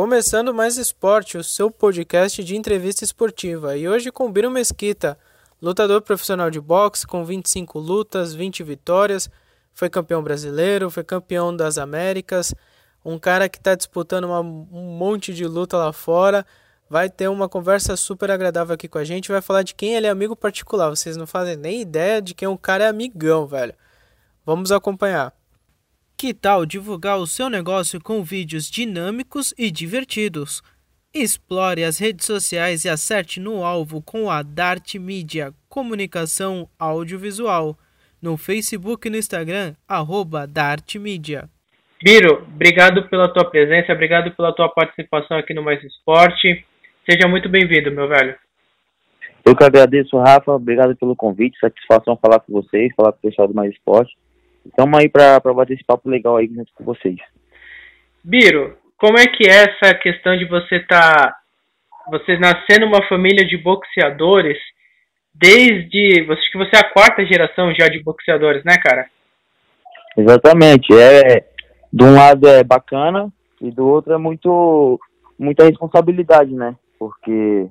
Começando mais esporte, o seu podcast de entrevista esportiva. E hoje com Biro Mesquita, lutador profissional de boxe com 25 lutas, 20 vitórias, foi campeão brasileiro, foi campeão das Américas, um cara que está disputando uma, um monte de luta lá fora. Vai ter uma conversa super agradável aqui com a gente, vai falar de quem ele é amigo particular. Vocês não fazem nem ideia de quem um cara é amigão, velho. Vamos acompanhar. Que tal divulgar o seu negócio com vídeos dinâmicos e divertidos? Explore as redes sociais e acerte no alvo com a Dart Media Comunicação Audiovisual. No Facebook e no Instagram, arroba Dart Media. Biro, obrigado pela tua presença, obrigado pela tua participação aqui no Mais Esporte. Seja muito bem-vindo, meu velho. Eu que agradeço, Rafa. Obrigado pelo convite. Satisfação falar com vocês, falar com o pessoal do Mais Esporte. Estamos aí para bater esse papo legal aí junto com vocês. Biro, como é que é essa questão de você estar. Tá, você nascer numa família de boxeadores desde. Acho que você é a quarta geração já de boxeadores, né, cara? Exatamente. É, de um lado é bacana e do outro é muito muita responsabilidade, né? Porque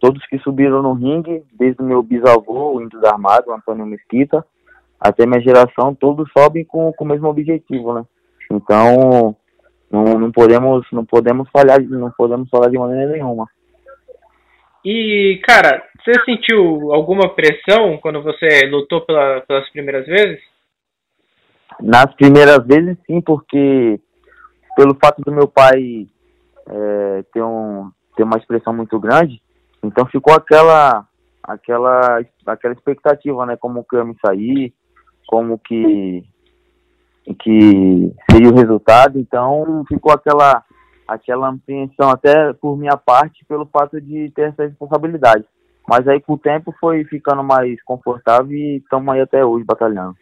todos que subiram no ringue, desde o meu bisavô, o Índio da Armada, o Antônio Mesquita, até minha geração, todos sobem com, com o mesmo objetivo, né? Então, não, não podemos não podemos falhar, não podemos falar de maneira nenhuma. E, cara, você sentiu alguma pressão quando você lutou pela, pelas primeiras vezes? Nas primeiras vezes, sim, porque pelo fato do meu pai é, ter, um, ter uma expressão muito grande, então ficou aquela aquela aquela expectativa, né, como que eu ia me sair, como que que seria o resultado, então ficou aquela aquela apreensão até por minha parte pelo fato de ter essa responsabilidade. Mas aí com o tempo foi ficando mais confortável e estamos aí até hoje batalhando.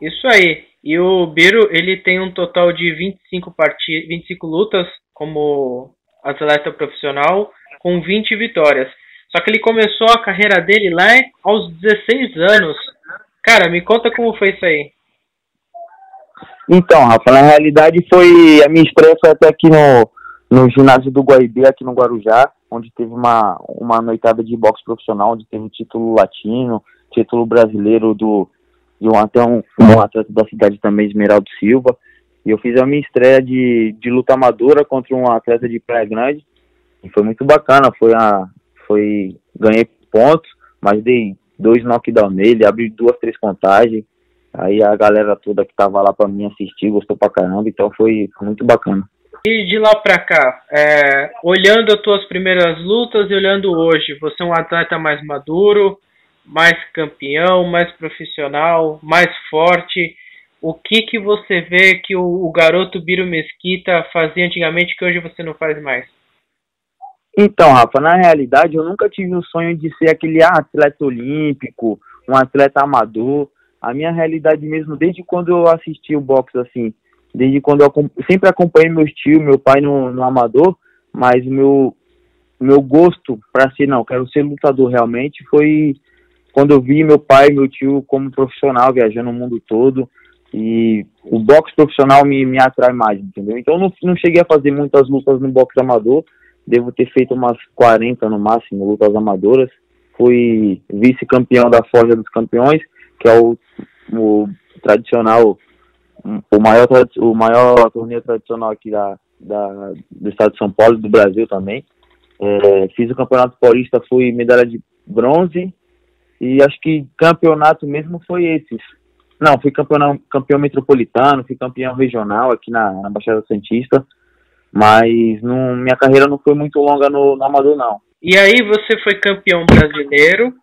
Isso aí. E o Biro, ele tem um total de 25 partidas, 25 lutas como atleta profissional com 20 vitórias. Só que ele começou a carreira dele lá aos 16 anos. Cara, me conta como foi isso aí. Então, Rafa, na realidade foi a minha estreia foi até aqui no, no ginásio do Guaibê, aqui no Guarujá, onde teve uma, uma noitada de boxe profissional, onde teve título latino, título brasileiro do de um, até um, um atleta da cidade também, Esmeraldo Silva. E eu fiz a minha estreia de, de luta amadora contra um atleta de Praia Grande. E foi muito bacana, foi a foi ganhei pontos, mas dei dois knockdown nele, abri duas, três contagens. Aí a galera toda que tava lá para mim assistir gostou pra caramba, então foi, muito bacana. E de lá pra cá, é, olhando as tuas primeiras lutas e olhando hoje, você é um atleta mais maduro, mais campeão, mais profissional, mais forte. O que que você vê que o, o garoto Biro Mesquita fazia antigamente que hoje você não faz mais? Então, Rafa, na realidade eu nunca tive o sonho de ser aquele atleta olímpico, um atleta amador. A minha realidade mesmo, desde quando eu assisti o boxe, assim, desde quando eu sempre acompanhei meu tio, meu pai no, no amador, mas meu meu gosto para ser, não, quero ser lutador realmente, foi quando eu vi meu pai meu tio como profissional viajando o mundo todo e o boxe profissional me, me atrai mais, entendeu? Então não, não cheguei a fazer muitas lutas no boxe amador, devo ter feito umas 40 no máximo lutas amadoras. Fui vice-campeão da Forja dos Campeões, que é o, o tradicional, o maior, o maior torneio tradicional aqui da, da, do estado de São Paulo, do Brasil também. É, fiz o Campeonato Paulista, fui medalha de bronze, e acho que campeonato mesmo foi esses. Não, fui campeão, campeão metropolitano, fui campeão regional aqui na, na Baixada Santista. Mas não, minha carreira não foi muito longa no, no Amador, não. E aí você foi campeão brasileiro.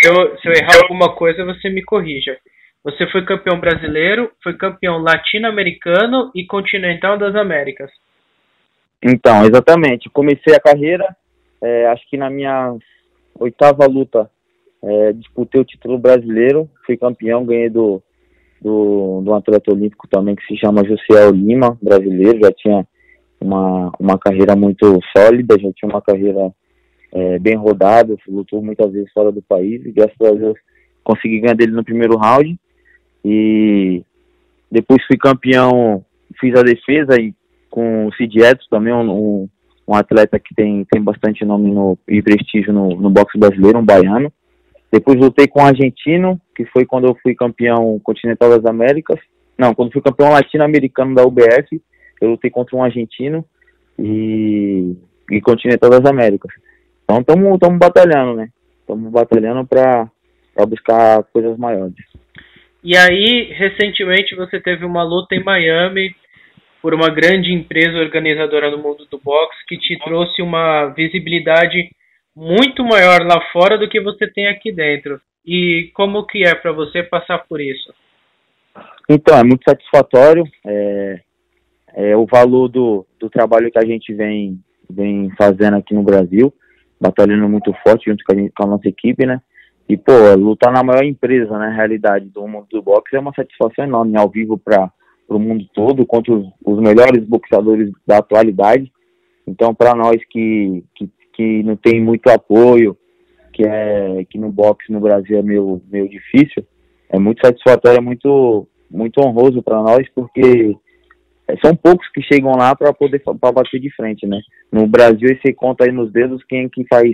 Se eu, se eu errar alguma coisa, você me corrija. Você foi campeão brasileiro, foi campeão latino-americano e continental das Américas. Então, exatamente. Comecei a carreira, é, acho que na minha oitava luta, é, disputei o título brasileiro, fui campeão, ganhei do, do, do atleta olímpico também que se chama Josiel Lima, brasileiro, já tinha uma, uma carreira muito sólida, já tinha uma carreira é, bem rodada, lutou muitas vezes fora do país e graças a Deus consegui ganhar dele no primeiro round e depois fui campeão, fiz a defesa e com o Cid Edson também, um, um, atleta que tem, tem bastante nome no, e prestígio no, no boxe brasileiro, um baiano. Depois lutei com um argentino, que foi quando eu fui campeão continental das Américas. Não, quando fui campeão latino-americano da UBF, eu lutei contra um argentino e, e continental das Américas. Então estamos batalhando, né? Estamos batalhando para buscar coisas maiores. E aí, recentemente você teve uma luta em Miami por uma grande empresa organizadora no mundo do boxe que te trouxe uma visibilidade muito maior lá fora do que você tem aqui dentro. E como que é para você passar por isso? Então, é muito satisfatório. É, é, o valor do, do trabalho que a gente vem, vem fazendo aqui no Brasil, batalhando muito forte junto com a, gente, com a nossa equipe, né? E, pô, lutar na maior empresa, na né, realidade, do mundo do boxe é uma satisfação enorme, ao vivo para o mundo todo, contra os, os, melhores boxeadores da atualidade. Então, para nós que, que, que não tem muito apoio, que é que no boxe no Brasil é meio, meio difícil, é muito satisfatório, é muito, muito honroso para nós, porque são poucos que chegam lá para poder pra bater de frente, né? No Brasil, você conta aí nos dedos quem é que faz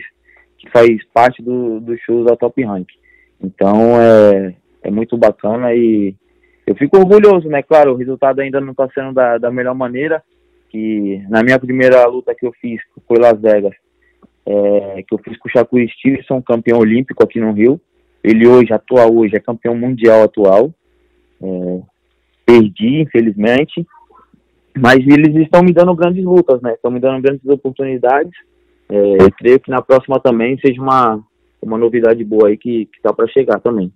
que faz parte do, do shows da Top Rank. Então é, é muito bacana e eu fico orgulhoso, né? Claro, o resultado ainda não está sendo da, da melhor maneira. Que na minha primeira luta que eu fiz, que foi Las Vegas, é, que eu fiz com o Shakur Stevenson, campeão olímpico aqui no Rio. Ele hoje, atua hoje, é campeão mundial atual. É, perdi, infelizmente. Mas eles estão me dando grandes lutas, né? Estão me dando grandes oportunidades. É, eu creio que na próxima também seja uma, uma novidade boa aí que, que para chegar também.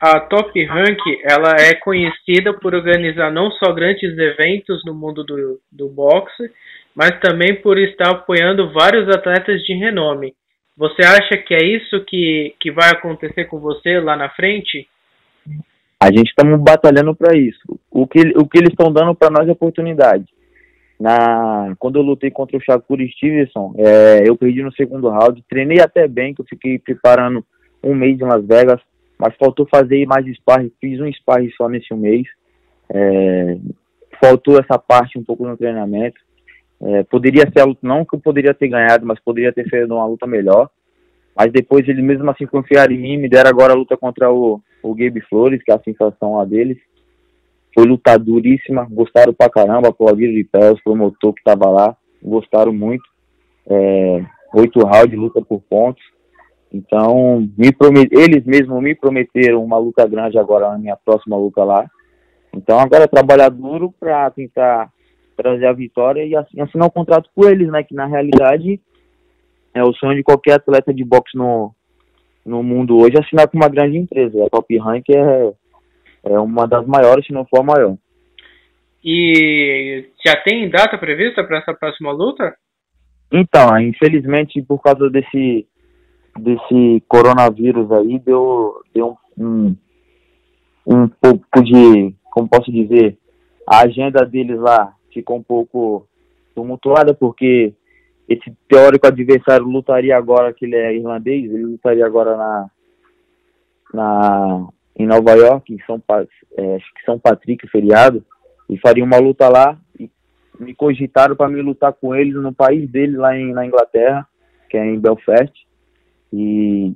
A Top Rank ela é conhecida por organizar não só grandes eventos no mundo do, do boxe, mas também por estar apoiando vários atletas de renome. Você acha que é isso que, que vai acontecer com você lá na frente? A gente estamos batalhando para isso. O que, o que eles estão dando para nós é oportunidade. Na quando eu lutei contra o Shakur Stevenson, é, eu perdi no segundo round, treinei até bem, que eu fiquei preparando um mês em Las Vegas, mas faltou fazer mais sparring, fiz um sparring só nesse mês, é, faltou essa parte um pouco no treinamento, é, poderia ser a luta, não que eu poderia ter ganhado, mas poderia ter feito uma luta melhor, mas depois eles mesmo assim confiaram em mim, me deram agora a luta contra o, o Gabe Flores, que é a sensação lá deles, foi luta duríssima, gostaram pra caramba, aplaudiram de pé, os promotor que tava lá, gostaram muito. É, oito rounds, luta por pontos. Então, me promet... eles mesmos me prometeram uma luta grande agora na minha próxima luta lá. Então, agora é trabalhar duro para tentar trazer a vitória e assinar um contrato com eles, né? Que na realidade é o sonho de qualquer atleta de boxe no, no mundo hoje assinar com uma grande empresa. A Top Rank é, é uma das maiores, se não for a maior. E já tem data prevista para essa próxima luta? Então, infelizmente, por causa desse, desse coronavírus aí, deu, deu um, um pouco de, como posso dizer, a agenda deles lá ficou um pouco tumultuada, porque esse teórico adversário lutaria agora, que ele é irlandês, ele lutaria agora na, na em Nova York, em São, é, acho que São Patrick, feriado, e faria uma luta lá. E me cogitaram para me lutar com eles no país deles, lá em, na Inglaterra, que é em Belfast. E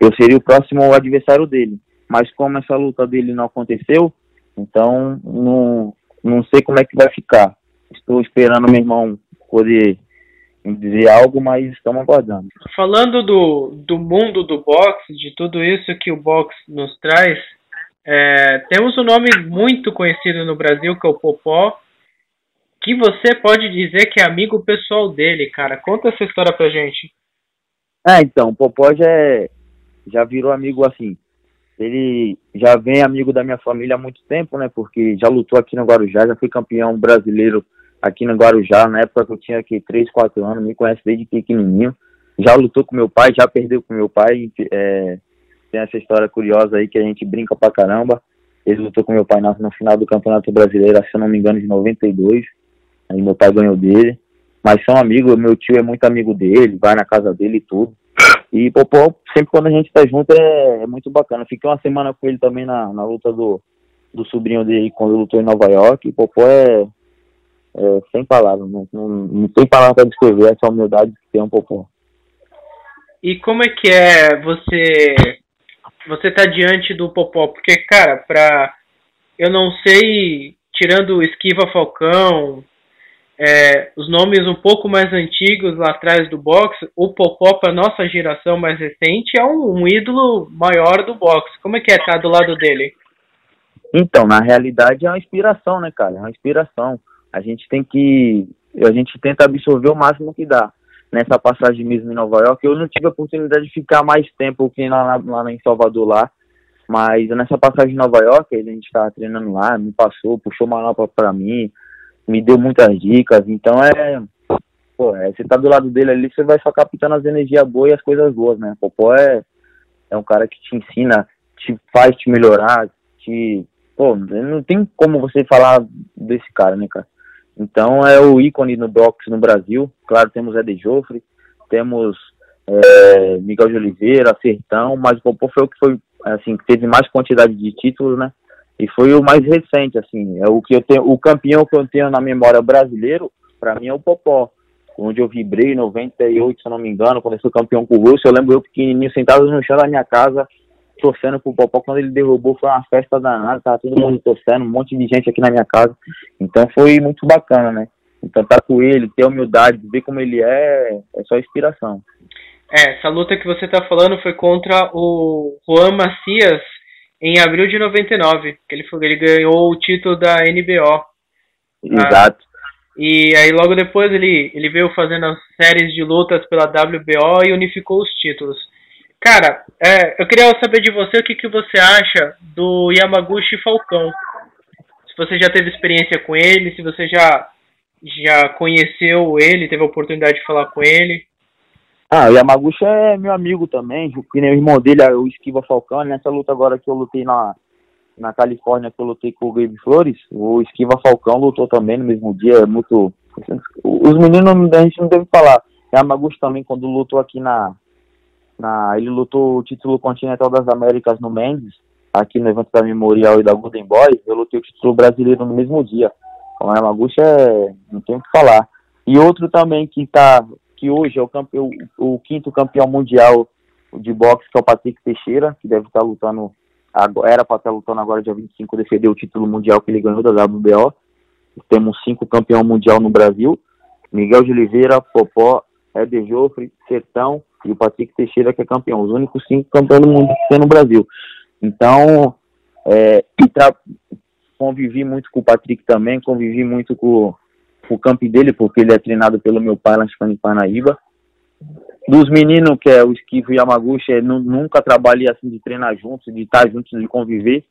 eu seria o próximo adversário dele. Mas como essa luta dele não aconteceu, então não, não sei como é que vai ficar. Estou esperando meu irmão poder dizer algo, mas estamos aguardando. Falando do, do mundo do boxe, de tudo isso que o boxe nos traz, é, temos um nome muito conhecido no Brasil, que é o Popó, que você pode dizer que é amigo pessoal dele, cara. Conta essa história pra gente. É, então, o Popó já, é, já virou amigo assim. Ele já vem amigo da minha família há muito tempo, né? Porque já lutou aqui no Guarujá, já foi campeão brasileiro aqui no Guarujá, na época que eu tinha aqui 3, 4 anos, me conhece desde pequenininho. Já lutou com meu pai, já perdeu com meu pai. É, tem essa história curiosa aí que a gente brinca pra caramba. Ele lutou com meu pai no, final do Campeonato Brasileiro, se eu não me engano, de 92. Aí meu pai ganhou dele. Mas são amigos, meu tio é muito amigo dele, vai na casa dele e tudo. E Popó, sempre quando a gente tá junto é, é muito bacana. Fiquei uma semana com ele também na, na luta do, do sobrinho dele quando lutou em Nova York. E Popó é, é, sem palavras, não, não, não tem palavra para descrever essa humildade que tem um Popó. E como é que é você você tá diante do Popó? Porque, cara, pra. Eu não sei, tirando Esquiva Falcão, é, os nomes um pouco mais antigos lá atrás do boxe, o Popó, para nossa geração mais recente, é um, um, ídolo maior do boxe. Como é que é estar do lado dele? Então, na realidade é uma inspiração, né, cara? É uma inspiração. A gente tem que. A gente tenta absorver o máximo que dá. Nessa passagem mesmo em Nova York, eu não tive a oportunidade de ficar mais tempo que lá, lá em Salvador lá. Mas nessa passagem em Nova York, a gente estava treinando lá, me passou, puxou uma nota para mim, me deu muitas dicas, então é. Pô, é, você tá do lado dele ali, você vai só captando as energias boas e as coisas boas, né? Popó é, é um cara que te ensina, te faz te melhorar, te. Pô, não tem como você falar desse cara, né, cara? Então é o ícone no boxe no Brasil. Claro, temos Ed Joffre, temos é, Miguel de Oliveira, Sertão, mas o Popó foi o que foi, assim, teve mais quantidade de títulos, né? E foi o mais recente, assim, é o que eu tenho, o campeão que eu tenho na memória brasileiro, para mim é o Popó, onde eu vibrei em 98, se eu não me engano, quando eu campeão com o Russo, eu lembro eu pequenininho sentado no chão da minha casa, torcendo pro Popó, quando ele derrubou foi uma festa danada, tava todo mundo torcendo, um monte de gente aqui na minha casa, então foi muito bacana, né? Então tá com ele, ter humildade, ver como ele é, é só inspiração. É, essa luta que você tá falando foi contra o Juan Macias, em abril de 99, que ele, foi, ele ganhou o título da NBO. Exato. Ah, e aí logo depois ele, ele veio fazendo as séries de lutas pela WBO e unificou os títulos. Cara, é, eu queria saber de você o que, que você acha do Yamaguchi Falcão. Se você já teve experiência com ele, se você já, já conheceu ele, teve a oportunidade de falar com ele. Ah, o Yamaguchi é meu amigo também, que nem o irmão dele, é o Esquiva Falcão, nessa luta agora que eu lutei na, na Califórnia, que eu lutei com o Gabe Flores, o Esquiva Falcão lutou também no mesmo dia, é muito... Os meninos, a gente não deve falar, Yamaguchi também, quando lutou aqui na, na... Ele lutou o título continental das Américas no Mendes, aqui no evento da Memorial e da Golden Boy, eu lutei o título brasileiro no mesmo dia. Então, o Yamaguchi é... não tem o que falar. E outro também que tá que hoje é o, campeão, o quinto campeão mundial de boxe, que é o Patrick Teixeira, que deve estar lutando, agora, era para estar lutando agora dia 25, defender o título mundial que ele ganhou da WBO. Temos cinco campeão mundial no Brasil, Miguel de Oliveira, Popó, Eder Joffre, Sertão e o Patrick Teixeira, que é campeão. Os únicos cinco campeões do mundo que tem no Brasil. Então, é, convivi muito com o Patrick também, convivi muito com o camp dele, porque ele é treinado pelo meu pai lá em Parnaíba. Dos meninos, que é o Esquivo e Yamaguchi, é, nunca trabalhei assim de treinar juntos, de estar juntos, de conviver,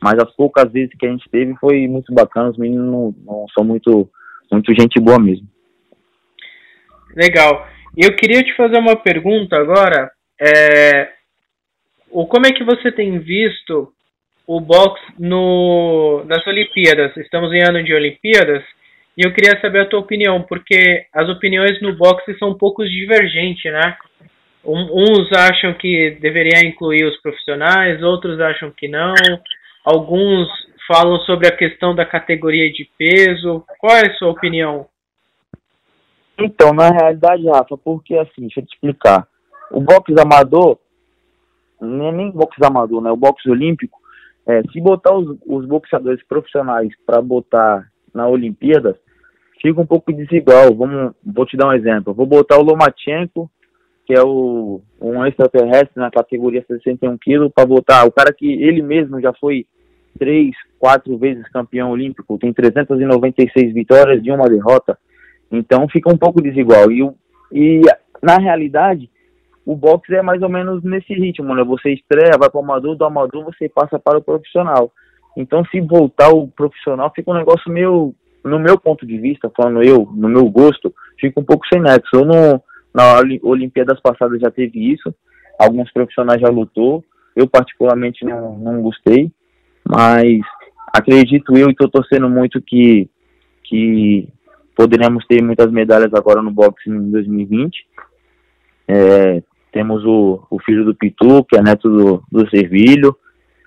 mas as poucas vezes que a gente teve foi muito bacana, os meninos não, não são muito, muito gente boa mesmo. Legal. Eu queria te fazer uma pergunta agora. É, o, como é que você tem visto o boxe no, nas Olimpíadas? Estamos em ano de Olimpíadas. E eu queria saber a tua opinião, porque as opiniões no boxe são um pouco divergentes, né? uns acham que deveria incluir os profissionais, outros acham que não. Alguns falam sobre a questão da categoria de peso. Qual é a sua opinião? Então, na realidade, Rafa, porque assim, deixa eu te explicar. O boxe amador, não é nem boxe amador, né? O boxe olímpico, é, se botar os, os boxeadores profissionais para botar na Olimpíada, fica um pouco desigual. Vamos, vou te dar um exemplo. Vou botar o Lomachenko, que é o, um extraterrestre na categoria 61 quilos, para botar o cara que ele mesmo já foi três, quatro vezes campeão olímpico, tem 396 vitórias de uma derrota. Então fica um pouco desigual. E, e na realidade, o boxe é mais ou menos nesse ritmo, né? Você estreia, vai para o amador, do amador você passa para o profissional. Então, se voltar o profissional, fica um negócio meio no meu ponto de vista, falando eu, no meu gosto, fica um pouco sem nexo. Eu não, na Olimpíadas passadas já teve isso, alguns profissionais já lutou, eu particularmente não, não gostei, mas acredito eu e estou torcendo muito que, que poderemos ter muitas medalhas agora no boxe em 2020. É, temos o, o filho do Pitu, que é neto do, do Servilho,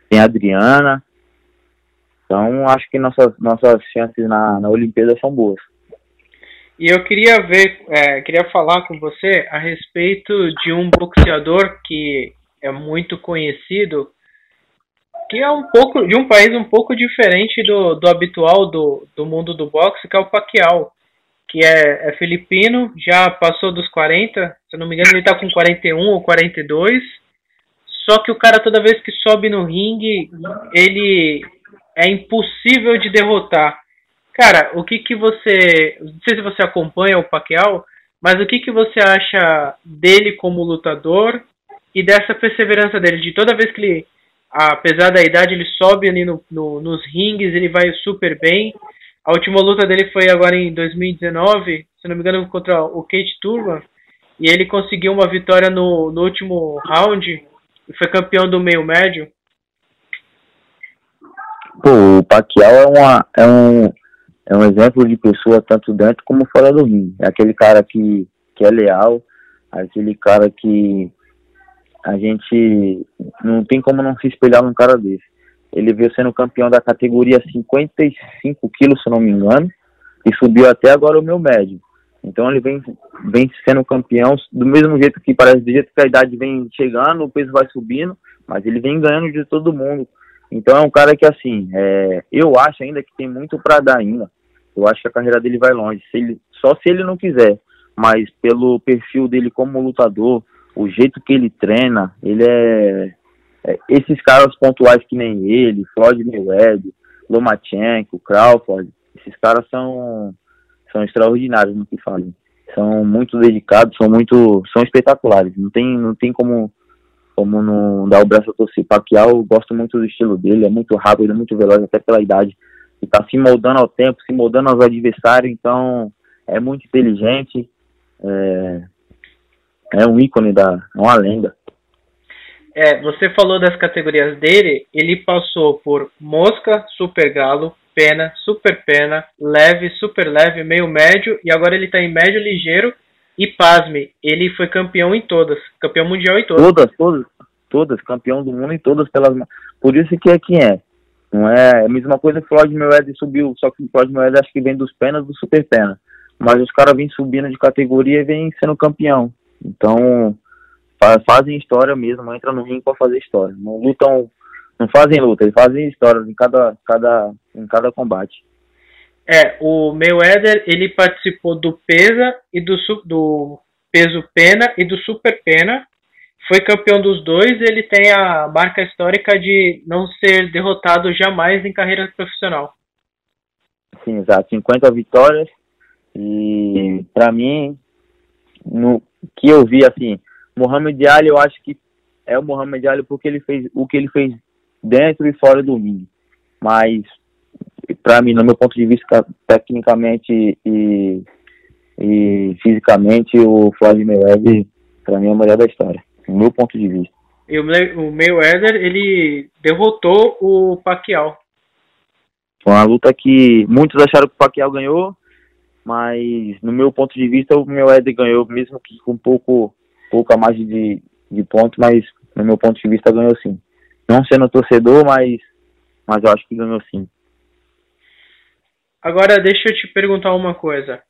tem a Adriana, então, acho que nossas, nossas chances na, na Olimpíada são boas. E eu queria ver, é, queria falar com você a respeito de um boxeador que é muito conhecido, que é um pouco de um país um pouco diferente do, do habitual do, do mundo do boxe, que é o Pacquiao, que é, é filipino, já passou dos 40, se eu não me engano ele está com 41 ou 42, só que o cara toda vez que sobe no ringue, ele é impossível de derrotar. Cara, o que que você, não sei se você acompanha o Pacquiao, mas o que que você acha dele como lutador e dessa perseverança dele, de toda vez que ele, apesar da idade, ele sobe ali no, no, nos rings, ele vai super bem. A última luta dele foi agora em 2019, se não me engano, contra o Kate Turban, e ele conseguiu uma vitória no, no último round e foi campeão do meio médio. Pô, o Pacquiao é, uma, é, um, é um exemplo de pessoa tanto dentro como fora do ringue. É aquele cara que, que é leal, aquele cara que a gente não tem como não se espelhar num cara desse. Ele veio sendo campeão da categoria 55 quilos, se não me engano, e subiu até agora o meu médio. Então ele vem, vem sendo campeão do mesmo jeito que parece, do jeito que a idade vem chegando, o peso vai subindo, mas ele vem ganhando de todo mundo. Então é um cara que assim, é, eu acho ainda que tem muito para dar ainda. Eu acho que a carreira dele vai longe. Se ele, só se ele não quiser, mas pelo perfil dele como lutador, o jeito que ele treina, ele é, é esses caras pontuais que nem ele, Floyd Mayweather, Lomachenko, Crawford, esses caras são são extraordinários no que falam. São muito dedicados, são muito são espetaculares. Não tem não tem como como não dar o braço a torcer. Pacquiao, gosto muito do estilo dele, é muito rápido, é muito veloz, até pela idade. E tá se moldando ao tempo, se moldando aos adversários, então é muito inteligente. É, é um ícone da. É uma lenda. É, você falou das categorias dele, ele passou por mosca, super galo, pena, super pena, leve, super leve, meio médio e agora ele tá em médio ligeiro e pasme, ele foi campeão em todas, campeão mundial em todas. Todas, todas, todas, campeão do mundo em todas pelas Por isso que é quem é. Não é a mesma coisa que o Floyd Mayweather subiu, só que o Floyd Mayweather acho que vem dos penas do super pena. Mas os caras vêm subindo de categoria e vêm sendo campeão. Então, fazem história mesmo, entram no ringue para fazer história. Não lutam, não fazem luta, eles fazem história em cada, cada, em cada combate. É, o Mayweather, ele participou do pesa e do, do peso pena e do super pena. Foi campeão dos dois, ele tem a marca histórica de não ser derrotado jamais em carreira profissional. Sim, exato, 50 vitórias. E para mim, no que eu vi assim, Mohamed Ali, eu acho que é o Mohamed Ali porque ele fez o que ele fez dentro e fora do ringue. Mas para mim, no meu ponto de vista, tecnicamente e, e fisicamente, o Floyd Mayweather para mim é o melhor da história, no meu ponto de vista. E o Mayweather ele derrotou o Pacquiao. Foi uma luta que muitos acharam que o Pacquiao ganhou, mas no meu ponto de vista o meu Ed ganhou, mesmo que com pouco, pouca margem de, de ponto, mas no meu ponto de vista ganhou sim. Não sendo torcedor, mas, mas eu acho que ganhou sim. Agora deixa eu te perguntar uma coisa.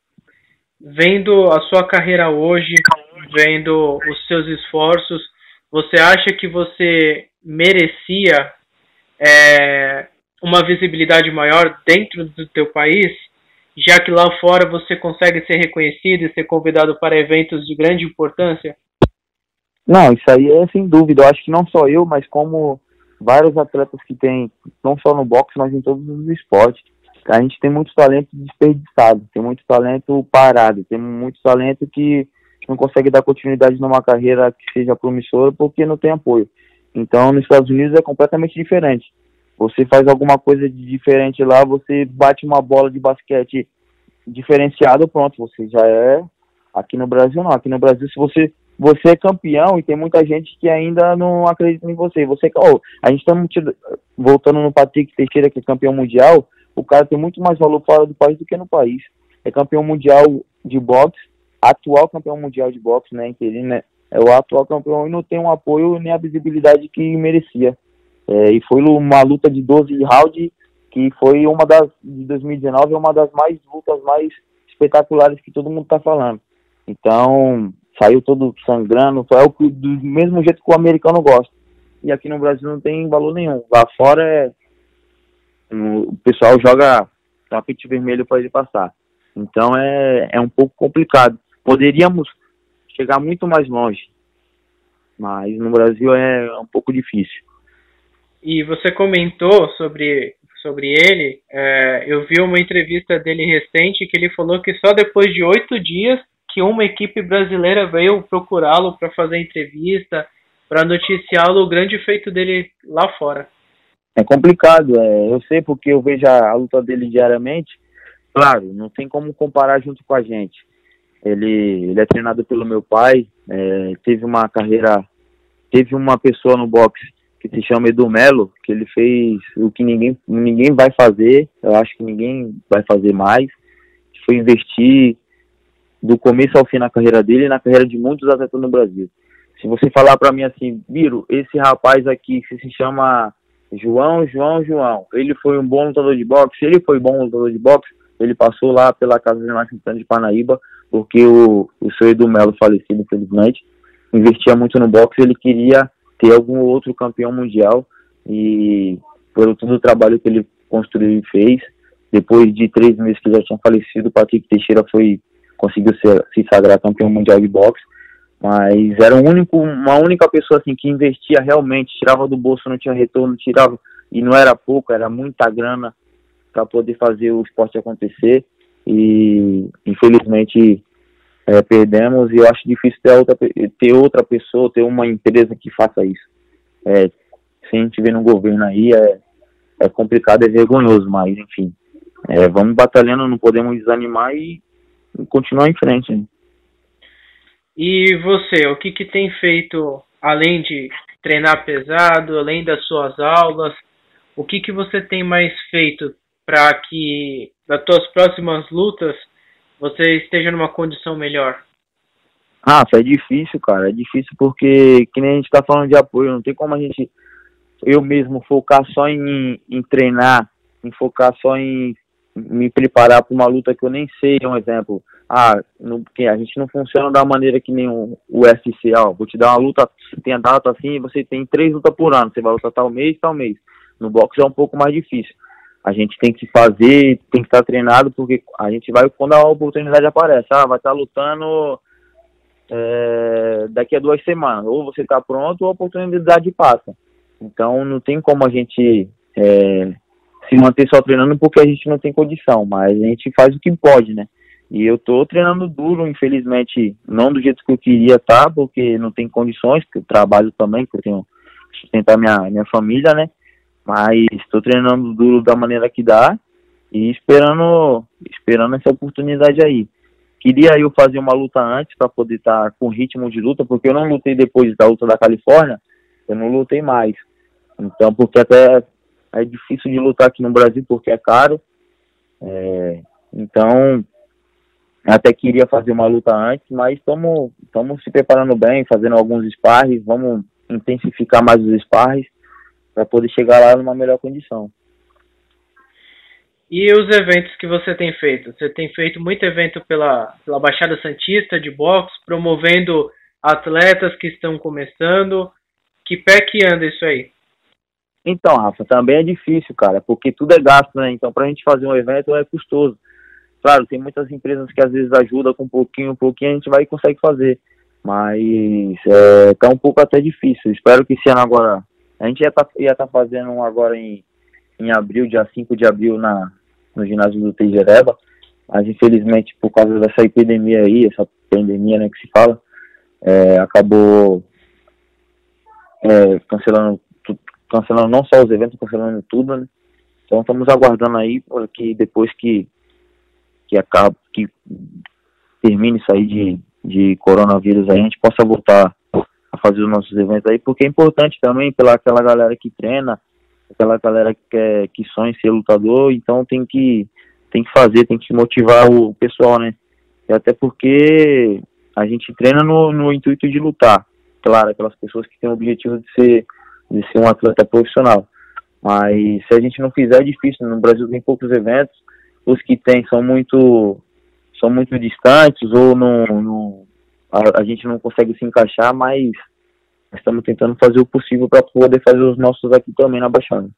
Vendo a sua carreira hoje, vendo os seus esforços, você acha que você merecia é, uma visibilidade maior dentro do teu país? já que lá fora você consegue ser reconhecido e ser convidado para eventos de grande importância? Não, isso aí é sem dúvida. Eu acho que não só eu, mas como vários atletas que tem, não só no boxe, mas em todos os esportes. A gente tem muito talento desperdiçado, tem muito talento parado, tem muito talento que não consegue dar continuidade numa carreira que seja promissora porque não tem apoio. Então, nos Estados Unidos é completamente diferente. Você faz alguma coisa de diferente lá, você bate uma bola de basquete diferenciado, pronto, você já é. Aqui no Brasil não. Aqui no Brasil, se você você é campeão e tem muita gente que ainda não acredita em você. Você, oh, a gente está voltando no Patrick Teixeira que é campeão mundial. O cara tem muito mais valor fora do país do que no país. É campeão mundial de boxe, atual campeão mundial de boxe, né? Ele né, é o atual campeão e não tem um apoio nem a visibilidade que merecia. É, e foi uma luta de 12 rounds, que foi uma das, de 2019, uma das mais lutas mais espetaculares que todo mundo está falando. Então, saiu todo sangrando, é o do mesmo jeito que o americano gosta. E aqui no Brasil não tem valor nenhum. Lá fora é o pessoal joga tapete vermelho para ele passar. Então é, é um pouco complicado. Poderíamos chegar muito mais longe, mas no Brasil é um pouco difícil. E você comentou sobre, sobre ele, é, eu vi uma entrevista dele recente que ele falou que só depois de oito dias que uma equipe brasileira veio procurá-lo para fazer entrevista, para noticiá-lo o grande feito dele lá fora. É complicado, é, eu sei porque eu vejo a, a luta dele diariamente. Claro, não tem como comparar junto com a gente. Ele, ele é treinado pelo meu pai, é, teve uma carreira, teve uma pessoa no boxe que se chama Edu Melo, que ele fez o que ninguém, ninguém vai fazer, eu acho que ninguém vai fazer mais, foi investir do começo ao fim na carreira dele e na carreira de muitos atletas no Brasil. Se você falar para mim assim, Biro, esse rapaz aqui que se chama João, João, João, ele foi um bom lutador de boxe, ele foi bom lutador de boxe, ele passou lá pela Casa de Nascimento de Panaíba, porque o, o seu Edu Melo, falecido infelizmente, investia muito no boxe, ele queria ter algum outro campeão mundial e pelo todo o trabalho que ele construiu e fez, depois de três meses que já tinha falecido, o Patrick Teixeira foi conseguiu ser, se sagrar campeão mundial de boxe, mas era um único, uma única pessoa assim que investia realmente, tirava do bolso, não tinha retorno, tirava e não era pouco, era muita grana para poder fazer o esporte acontecer e infelizmente é, perdemos e eu acho difícil ter outra, ter outra pessoa, ter uma empresa que faça isso. É, se a gente vê no governo aí é, é complicado, é vergonhoso, mas enfim, é, vamos batalhando, não podemos desanimar e continuar em frente. E você, o que, que tem feito além de treinar pesado, além das suas aulas? O que, que você tem mais feito para que nas suas próximas lutas você esteja numa condição melhor? Ah, é difícil, cara. É difícil porque, que nem a gente tá falando de apoio, não tem como a gente, eu mesmo, focar só em, em treinar, em focar só em me preparar para uma luta que eu nem sei, um exemplo. Ah, no, porque a gente não funciona da maneira que nem o, UFC, ó, vou te dar uma luta, tem a data assim, você tem três lutas por ano, você vai lutar tal mês, tal mês. No boxe é um pouco mais difícil. A gente tem que fazer, tem que estar treinado, porque a gente vai quando a oportunidade aparece. Ah, vai estar lutando é, daqui a duas semanas. Ou você está pronto ou a oportunidade passa. Então não tem como a gente é, se manter só treinando porque a gente não tem condição, mas a gente faz o que pode, né? E eu tô treinando duro, infelizmente, não do jeito que eu queria tá, porque não tem condições, porque eu trabalho também, porque eu tenho que sustentar minha, minha família, né? Mas estou treinando duro da maneira que dá e esperando, esperando essa oportunidade aí. Queria eu fazer uma luta antes para poder estar tá com ritmo de luta, porque eu não lutei depois da luta da Califórnia, eu não lutei mais. Então, porque até é difícil de lutar aqui no Brasil porque é caro. É, então, até queria fazer uma luta antes, mas estamos se preparando bem, fazendo alguns sparres, vamos intensificar mais os sparres para poder chegar lá numa melhor condição. E os eventos que você tem feito? Você tem feito muito evento pela, pela Baixada Santista de boxe, promovendo atletas que estão começando. Que pé que anda isso aí? Então, Rafa, também é difícil, cara, porque tudo é gasto, né? Então, para a gente fazer um evento é custoso. Claro, tem muitas empresas que às vezes ajudam com um pouquinho, um pouquinho, a gente vai e consegue fazer. Mas é, tá um pouco até difícil. Espero que esse ano agora. A gente ia tá, ia tá fazendo um agora em, em abril, dia 5 de abril, na, no ginásio do Tejereba. Mas infelizmente, por causa dessa epidemia aí, essa pandemia né, que se fala, é, acabou é, cancelando cancelando não só os eventos, cancelando tudo, né? Então estamos aguardando aí que depois que que acabe, que termine isso aí de, de coronavírus aí, a gente possa voltar a fazer os nossos eventos aí, porque é importante também pela aquela galera que treina, aquela galera que, quer, que sonha em ser lutador, então tem que tem que fazer, tem que motivar o pessoal, né? E até porque a gente treina no, no intuito de lutar. Claro, aquelas pessoas que têm o objetivo de ser de ser um atleta profissional. Mas se a gente não fizer é difícil. No Brasil tem poucos eventos, os que tem são muito são muito distantes ou não, não a, a, gente não consegue se encaixar, mas estamos tentando fazer o possível para poder fazer os nossos aqui também na Baixada.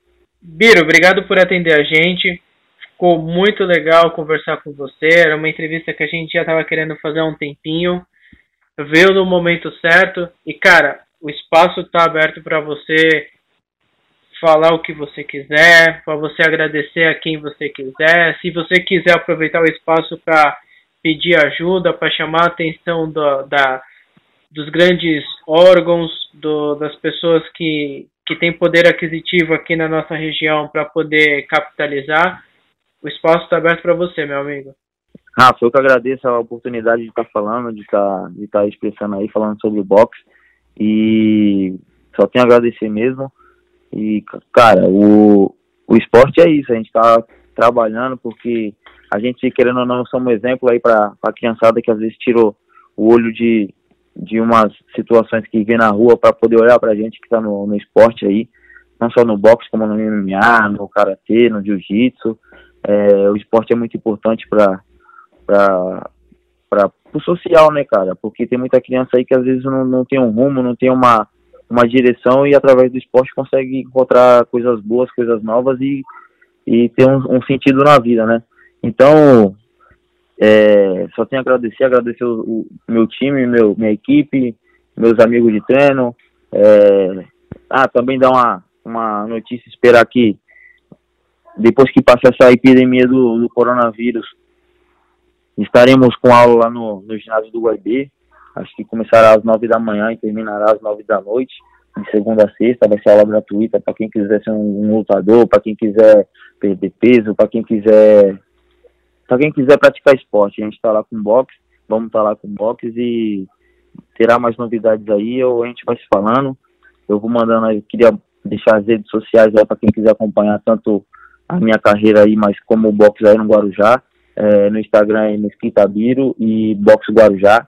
Biro, obrigado por atender a gente. Ficou muito legal conversar com você. Era uma entrevista que a gente já estava querendo fazer há um tempinho. Veio no momento certo. E, cara, o espaço está aberto para você falar o que você quiser, para você agradecer a quem você quiser. Se você quiser aproveitar o espaço para pedir ajuda, para chamar a atenção do, da, dos grandes órgãos, do, das pessoas que, que têm poder aquisitivo aqui na nossa região para poder capitalizar, o espaço está aberto para você, meu amigo. Rafa, eu que agradeço a oportunidade de estar tá falando, de estar tá, de tá expressando aí, falando sobre o boxe. E só tenho a agradecer mesmo. E, cara, o, o esporte é isso, a gente está trabalhando porque a gente, querendo ou não, somos um exemplo aí para a criançada que às vezes tirou o olho de, de umas situações que vê na rua para poder olhar para a gente que está no, no esporte aí, não só no boxe, como no MMA, no karatê, no jiu-jitsu. É, o esporte é muito importante para para o social, né, cara? Porque tem muita criança aí que às vezes não, não tem um rumo, não tem uma, uma direção e através do esporte consegue encontrar coisas boas, coisas novas e, e ter um, um sentido na vida, né? Então, é, só tenho a agradecer, agradecer o, o, meu time, meu, minha equipe, meus amigos de treino. É, ah, também dar uma, uma notícia, esperar que depois que passe essa epidemia do, do coronavírus, estaremos com aula lá no, no ginásio do Guaibê, Acho que começará às nove da manhã e terminará às nove da noite, de segunda a sexta. Vai ser aula gratuita para quem quiser ser um, um lutador, para quem quiser perder peso, para quem quiser para quem quiser praticar esporte. A gente está lá com boxe, vamos estar tá lá com boxe e terá mais novidades aí, ou a gente vai se falando. Eu vou mandando aí, queria deixar as redes sociais aí para quem quiser acompanhar tanto a minha carreira aí, mas como o boxe aí no Guarujá. É, no Instagram é Mesquita Biro e Boxe Guarujá.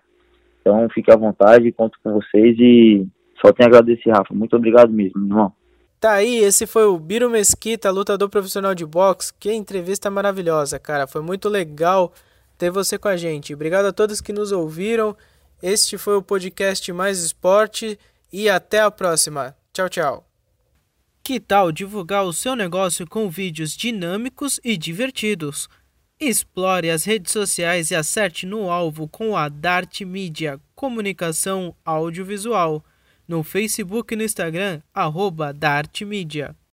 Então fique à vontade, conto com vocês e só tenho a agradecer, Rafa. Muito obrigado mesmo, irmão. Tá aí, esse foi o Biro Mesquita, lutador profissional de boxe. Que entrevista maravilhosa, cara. Foi muito legal ter você com a gente. Obrigado a todos que nos ouviram. Este foi o podcast Mais Esporte e até a próxima. Tchau, tchau. Que tal divulgar o seu negócio com vídeos dinâmicos e divertidos? Explore as redes sociais e acerte no alvo com a Dart Media Comunicação Audiovisual. No Facebook e no Instagram, arroba Dart Media.